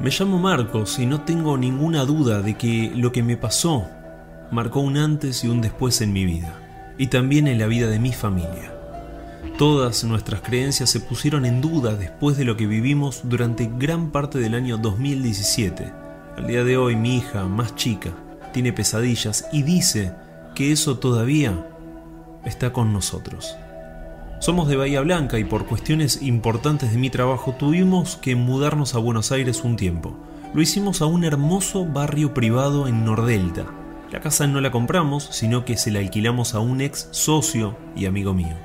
Me llamo Marcos y no tengo ninguna duda de que lo que me pasó marcó un antes y un después en mi vida, y también en la vida de mi familia. Todas nuestras creencias se pusieron en duda después de lo que vivimos durante gran parte del año 2017. Al día de hoy mi hija, más chica, tiene pesadillas y dice que eso todavía está con nosotros. Somos de Bahía Blanca y por cuestiones importantes de mi trabajo tuvimos que mudarnos a Buenos Aires un tiempo. Lo hicimos a un hermoso barrio privado en Nordelta. La casa no la compramos, sino que se la alquilamos a un ex socio y amigo mío.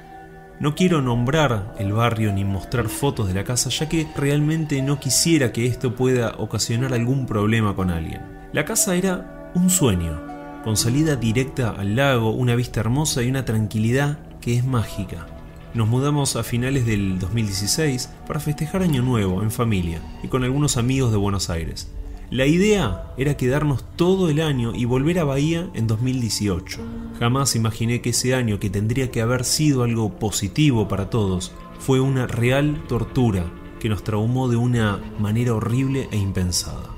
No quiero nombrar el barrio ni mostrar fotos de la casa ya que realmente no quisiera que esto pueda ocasionar algún problema con alguien. La casa era un sueño, con salida directa al lago, una vista hermosa y una tranquilidad que es mágica. Nos mudamos a finales del 2016 para festejar Año Nuevo en familia y con algunos amigos de Buenos Aires. La idea era quedarnos todo el año y volver a Bahía en 2018. Jamás imaginé que ese año, que tendría que haber sido algo positivo para todos, fue una real tortura que nos traumó de una manera horrible e impensada.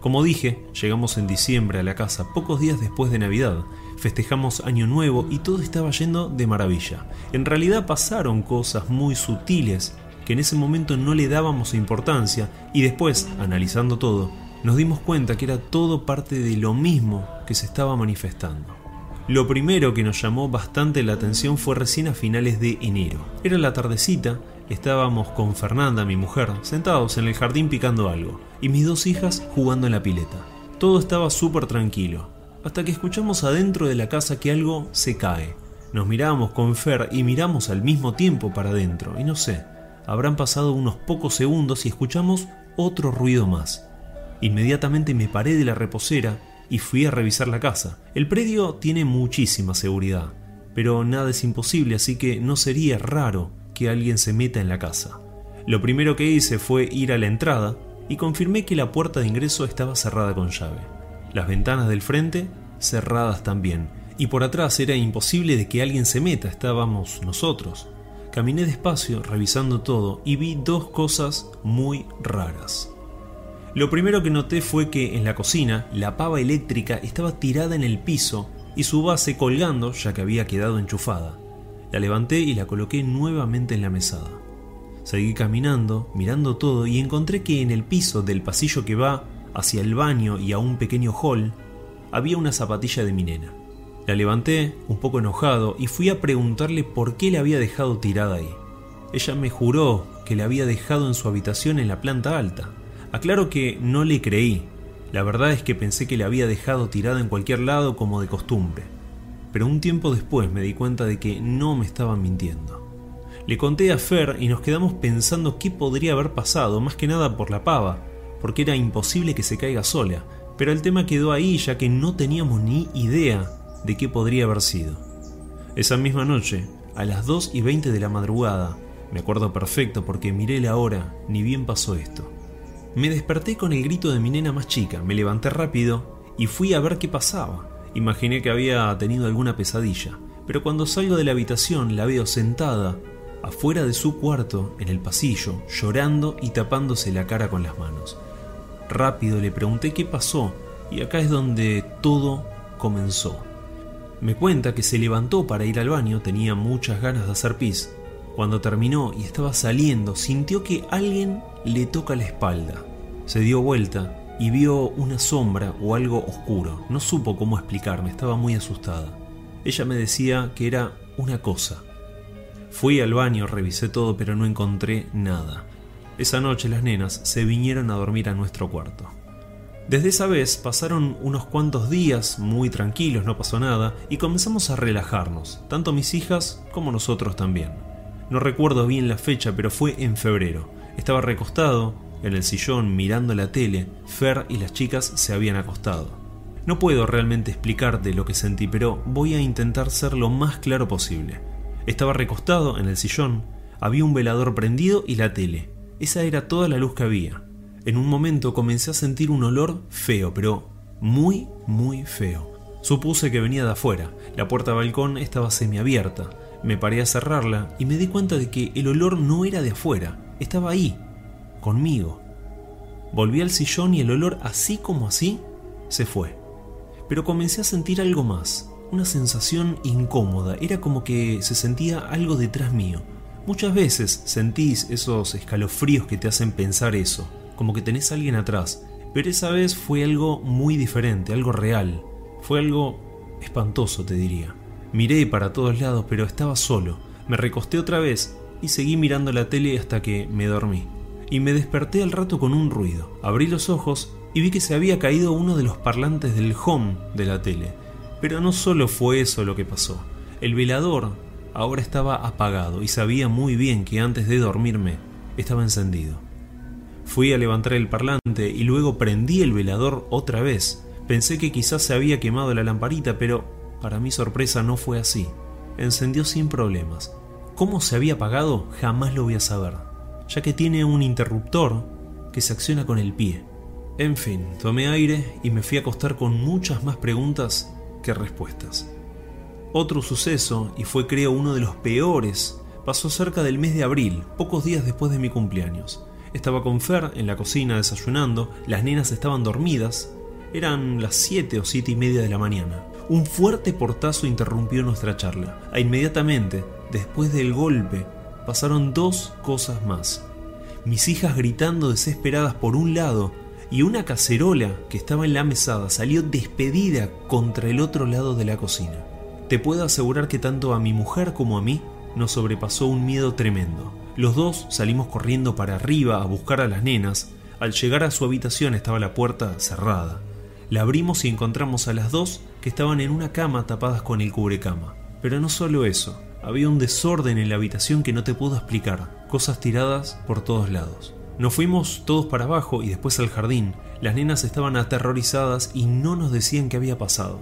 Como dije, llegamos en diciembre a la casa pocos días después de Navidad, festejamos Año Nuevo y todo estaba yendo de maravilla. En realidad pasaron cosas muy sutiles que en ese momento no le dábamos importancia y después, analizando todo, nos dimos cuenta que era todo parte de lo mismo que se estaba manifestando. Lo primero que nos llamó bastante la atención fue recién a finales de enero. Era la tardecita, estábamos con Fernanda, mi mujer, sentados en el jardín picando algo, y mis dos hijas jugando en la pileta. Todo estaba súper tranquilo, hasta que escuchamos adentro de la casa que algo se cae. Nos miramos con Fer y miramos al mismo tiempo para adentro, y no sé, habrán pasado unos pocos segundos y escuchamos otro ruido más. Inmediatamente me paré de la reposera y fui a revisar la casa. El predio tiene muchísima seguridad, pero nada es imposible, así que no sería raro que alguien se meta en la casa. Lo primero que hice fue ir a la entrada y confirmé que la puerta de ingreso estaba cerrada con llave. Las ventanas del frente cerradas también, y por atrás era imposible de que alguien se meta, estábamos nosotros. Caminé despacio revisando todo y vi dos cosas muy raras. Lo primero que noté fue que en la cocina la pava eléctrica estaba tirada en el piso y su base colgando ya que había quedado enchufada. La levanté y la coloqué nuevamente en la mesada. Seguí caminando, mirando todo y encontré que en el piso del pasillo que va hacia el baño y a un pequeño hall había una zapatilla de mi nena. La levanté, un poco enojado, y fui a preguntarle por qué la había dejado tirada ahí. Ella me juró que la había dejado en su habitación en la planta alta. Aclaro que no le creí. La verdad es que pensé que la había dejado tirada en cualquier lado como de costumbre. Pero un tiempo después me di cuenta de que no me estaban mintiendo. Le conté a Fer y nos quedamos pensando qué podría haber pasado, más que nada por la pava, porque era imposible que se caiga sola, pero el tema quedó ahí ya que no teníamos ni idea de qué podría haber sido. Esa misma noche, a las 2 y 20 de la madrugada, me acuerdo perfecto porque miré la hora, ni bien pasó esto. Me desperté con el grito de mi nena más chica, me levanté rápido y fui a ver qué pasaba. Imaginé que había tenido alguna pesadilla, pero cuando salgo de la habitación la veo sentada afuera de su cuarto, en el pasillo, llorando y tapándose la cara con las manos. Rápido le pregunté qué pasó y acá es donde todo comenzó. Me cuenta que se levantó para ir al baño, tenía muchas ganas de hacer pis, cuando terminó y estaba saliendo, sintió que alguien le toca la espalda. Se dio vuelta y vio una sombra o algo oscuro. No supo cómo explicarme, estaba muy asustada. Ella me decía que era una cosa. Fui al baño, revisé todo, pero no encontré nada. Esa noche las nenas se vinieron a dormir a nuestro cuarto. Desde esa vez pasaron unos cuantos días muy tranquilos, no pasó nada, y comenzamos a relajarnos, tanto mis hijas como nosotros también. No recuerdo bien la fecha, pero fue en febrero. Estaba recostado en el sillón mirando la tele. Fer y las chicas se habían acostado. No puedo realmente explicarte lo que sentí, pero voy a intentar ser lo más claro posible. Estaba recostado en el sillón, había un velador prendido y la tele. Esa era toda la luz que había. En un momento comencé a sentir un olor feo, pero muy, muy feo. Supuse que venía de afuera. La puerta balcón estaba semiabierta. Me paré a cerrarla y me di cuenta de que el olor no era de afuera, estaba ahí, conmigo. Volví al sillón y el olor así como así se fue. Pero comencé a sentir algo más, una sensación incómoda, era como que se sentía algo detrás mío. Muchas veces sentís esos escalofríos que te hacen pensar eso, como que tenés a alguien atrás, pero esa vez fue algo muy diferente, algo real, fue algo espantoso te diría. Miré para todos lados, pero estaba solo. Me recosté otra vez y seguí mirando la tele hasta que me dormí. Y me desperté al rato con un ruido. Abrí los ojos y vi que se había caído uno de los parlantes del home de la tele. Pero no solo fue eso lo que pasó. El velador ahora estaba apagado y sabía muy bien que antes de dormirme estaba encendido. Fui a levantar el parlante y luego prendí el velador otra vez. Pensé que quizás se había quemado la lamparita, pero para mi sorpresa no fue así. Encendió sin problemas. ¿Cómo se había apagado? Jamás lo voy a saber, ya que tiene un interruptor que se acciona con el pie. En fin, tomé aire y me fui a acostar con muchas más preguntas que respuestas. Otro suceso, y fue creo uno de los peores, pasó cerca del mes de abril, pocos días después de mi cumpleaños. Estaba con Fer en la cocina desayunando, las nenas estaban dormidas, eran las 7 o siete y media de la mañana. Un fuerte portazo interrumpió nuestra charla. E inmediatamente, después del golpe, pasaron dos cosas más. Mis hijas gritando desesperadas por un lado y una cacerola que estaba en la mesada salió despedida contra el otro lado de la cocina. Te puedo asegurar que tanto a mi mujer como a mí nos sobrepasó un miedo tremendo. Los dos salimos corriendo para arriba a buscar a las nenas. Al llegar a su habitación estaba la puerta cerrada. La abrimos y encontramos a las dos que estaban en una cama tapadas con el cubrecama. Pero no solo eso, había un desorden en la habitación que no te puedo explicar, cosas tiradas por todos lados. Nos fuimos todos para abajo y después al jardín. Las nenas estaban aterrorizadas y no nos decían qué había pasado.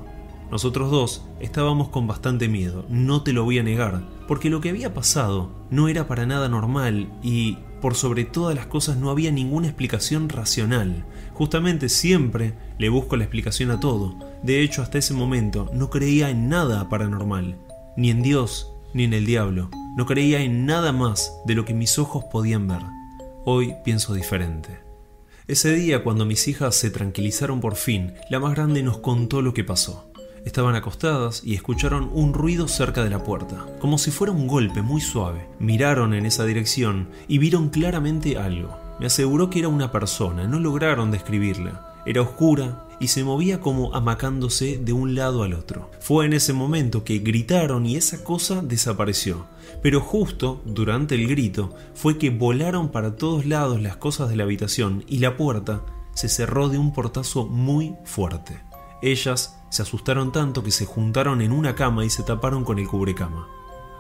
Nosotros dos estábamos con bastante miedo, no te lo voy a negar, porque lo que había pasado no era para nada normal y, por sobre todas las cosas, no había ninguna explicación racional. Justamente siempre le busco la explicación a todo. De hecho, hasta ese momento no creía en nada paranormal, ni en Dios, ni en el diablo. No creía en nada más de lo que mis ojos podían ver. Hoy pienso diferente. Ese día, cuando mis hijas se tranquilizaron por fin, la más grande nos contó lo que pasó. Estaban acostadas y escucharon un ruido cerca de la puerta, como si fuera un golpe muy suave. Miraron en esa dirección y vieron claramente algo. Me aseguró que era una persona, no lograron describirla. Era oscura y se movía como amacándose de un lado al otro. Fue en ese momento que gritaron y esa cosa desapareció. Pero justo durante el grito fue que volaron para todos lados las cosas de la habitación y la puerta se cerró de un portazo muy fuerte. Ellas se asustaron tanto que se juntaron en una cama y se taparon con el cubrecama.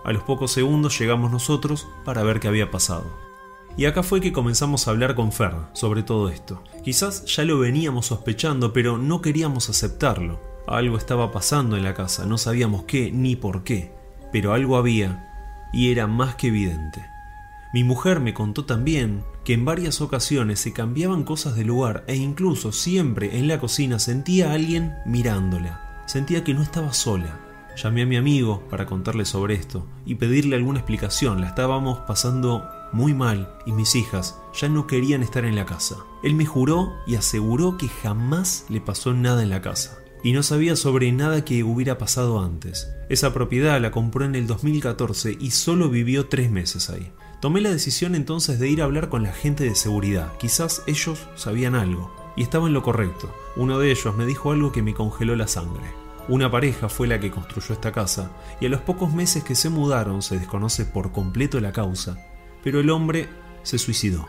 A los pocos segundos llegamos nosotros para ver qué había pasado. Y acá fue que comenzamos a hablar con Fer sobre todo esto. Quizás ya lo veníamos sospechando, pero no queríamos aceptarlo. Algo estaba pasando en la casa, no sabíamos qué ni por qué, pero algo había y era más que evidente. Mi mujer me contó también que en varias ocasiones se cambiaban cosas de lugar e incluso siempre en la cocina sentía a alguien mirándola. Sentía que no estaba sola. Llamé a mi amigo para contarle sobre esto y pedirle alguna explicación. La estábamos pasando muy mal y mis hijas ya no querían estar en la casa. Él me juró y aseguró que jamás le pasó nada en la casa y no sabía sobre nada que hubiera pasado antes. Esa propiedad la compró en el 2014 y solo vivió tres meses ahí. Tomé la decisión entonces de ir a hablar con la gente de seguridad. Quizás ellos sabían algo. Y estaba en lo correcto. Uno de ellos me dijo algo que me congeló la sangre. Una pareja fue la que construyó esta casa, y a los pocos meses que se mudaron se desconoce por completo la causa, pero el hombre se suicidó.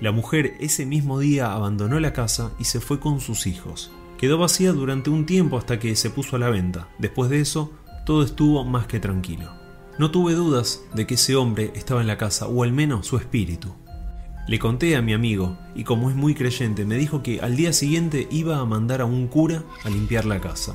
La mujer ese mismo día abandonó la casa y se fue con sus hijos. Quedó vacía durante un tiempo hasta que se puso a la venta. Después de eso, todo estuvo más que tranquilo. No tuve dudas de que ese hombre estaba en la casa, o al menos su espíritu. Le conté a mi amigo, y como es muy creyente, me dijo que al día siguiente iba a mandar a un cura a limpiar la casa.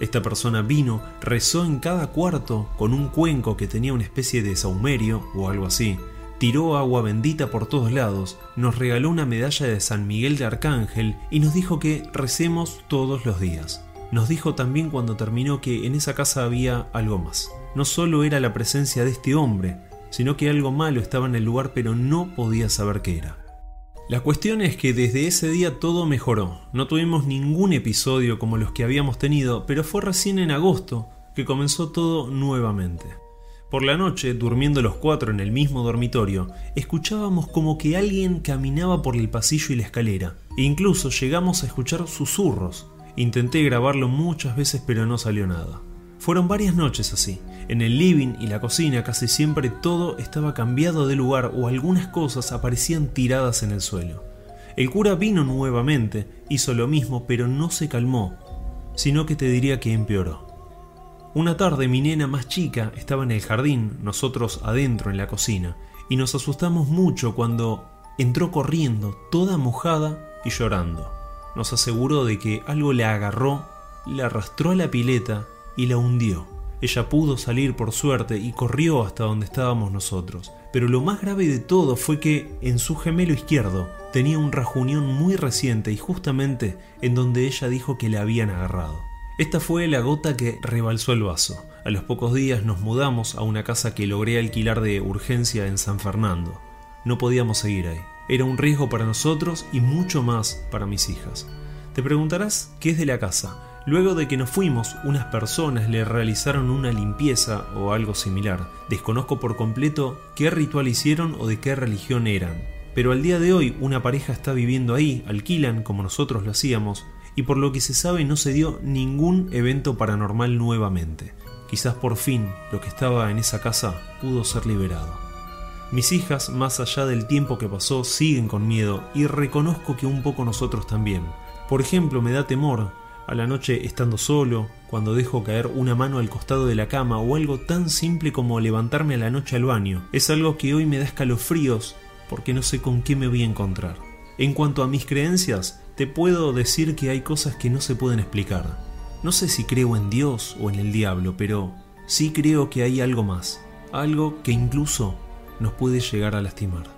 Esta persona vino, rezó en cada cuarto con un cuenco que tenía una especie de saumerio o algo así, tiró agua bendita por todos lados, nos regaló una medalla de San Miguel de Arcángel y nos dijo que recemos todos los días. Nos dijo también cuando terminó que en esa casa había algo más no solo era la presencia de este hombre, sino que algo malo estaba en el lugar pero no podía saber qué era. La cuestión es que desde ese día todo mejoró. No tuvimos ningún episodio como los que habíamos tenido, pero fue recién en agosto que comenzó todo nuevamente. Por la noche, durmiendo los cuatro en el mismo dormitorio, escuchábamos como que alguien caminaba por el pasillo y la escalera, e incluso llegamos a escuchar susurros. Intenté grabarlo muchas veces pero no salió nada. Fueron varias noches así. En el living y la cocina casi siempre todo estaba cambiado de lugar o algunas cosas aparecían tiradas en el suelo. El cura vino nuevamente, hizo lo mismo, pero no se calmó, sino que te diría que empeoró. Una tarde mi nena más chica estaba en el jardín, nosotros adentro en la cocina, y nos asustamos mucho cuando entró corriendo, toda mojada y llorando. Nos aseguró de que algo le agarró, le arrastró a la pileta y la hundió. Ella pudo salir por suerte y corrió hasta donde estábamos nosotros. Pero lo más grave de todo fue que en su gemelo izquierdo tenía un rajunión muy reciente y justamente en donde ella dijo que le habían agarrado. Esta fue la gota que rebalsó el vaso. A los pocos días nos mudamos a una casa que logré alquilar de urgencia en San Fernando. No podíamos seguir ahí. Era un riesgo para nosotros y mucho más para mis hijas. Te preguntarás qué es de la casa. Luego de que nos fuimos, unas personas le realizaron una limpieza o algo similar. Desconozco por completo qué ritual hicieron o de qué religión eran. Pero al día de hoy una pareja está viviendo ahí, alquilan como nosotros lo hacíamos, y por lo que se sabe no se dio ningún evento paranormal nuevamente. Quizás por fin lo que estaba en esa casa pudo ser liberado. Mis hijas, más allá del tiempo que pasó, siguen con miedo y reconozco que un poco nosotros también. Por ejemplo, me da temor a la noche estando solo, cuando dejo caer una mano al costado de la cama o algo tan simple como levantarme a la noche al baño. Es algo que hoy me da escalofríos porque no sé con qué me voy a encontrar. En cuanto a mis creencias, te puedo decir que hay cosas que no se pueden explicar. No sé si creo en Dios o en el diablo, pero sí creo que hay algo más, algo que incluso nos puede llegar a lastimar.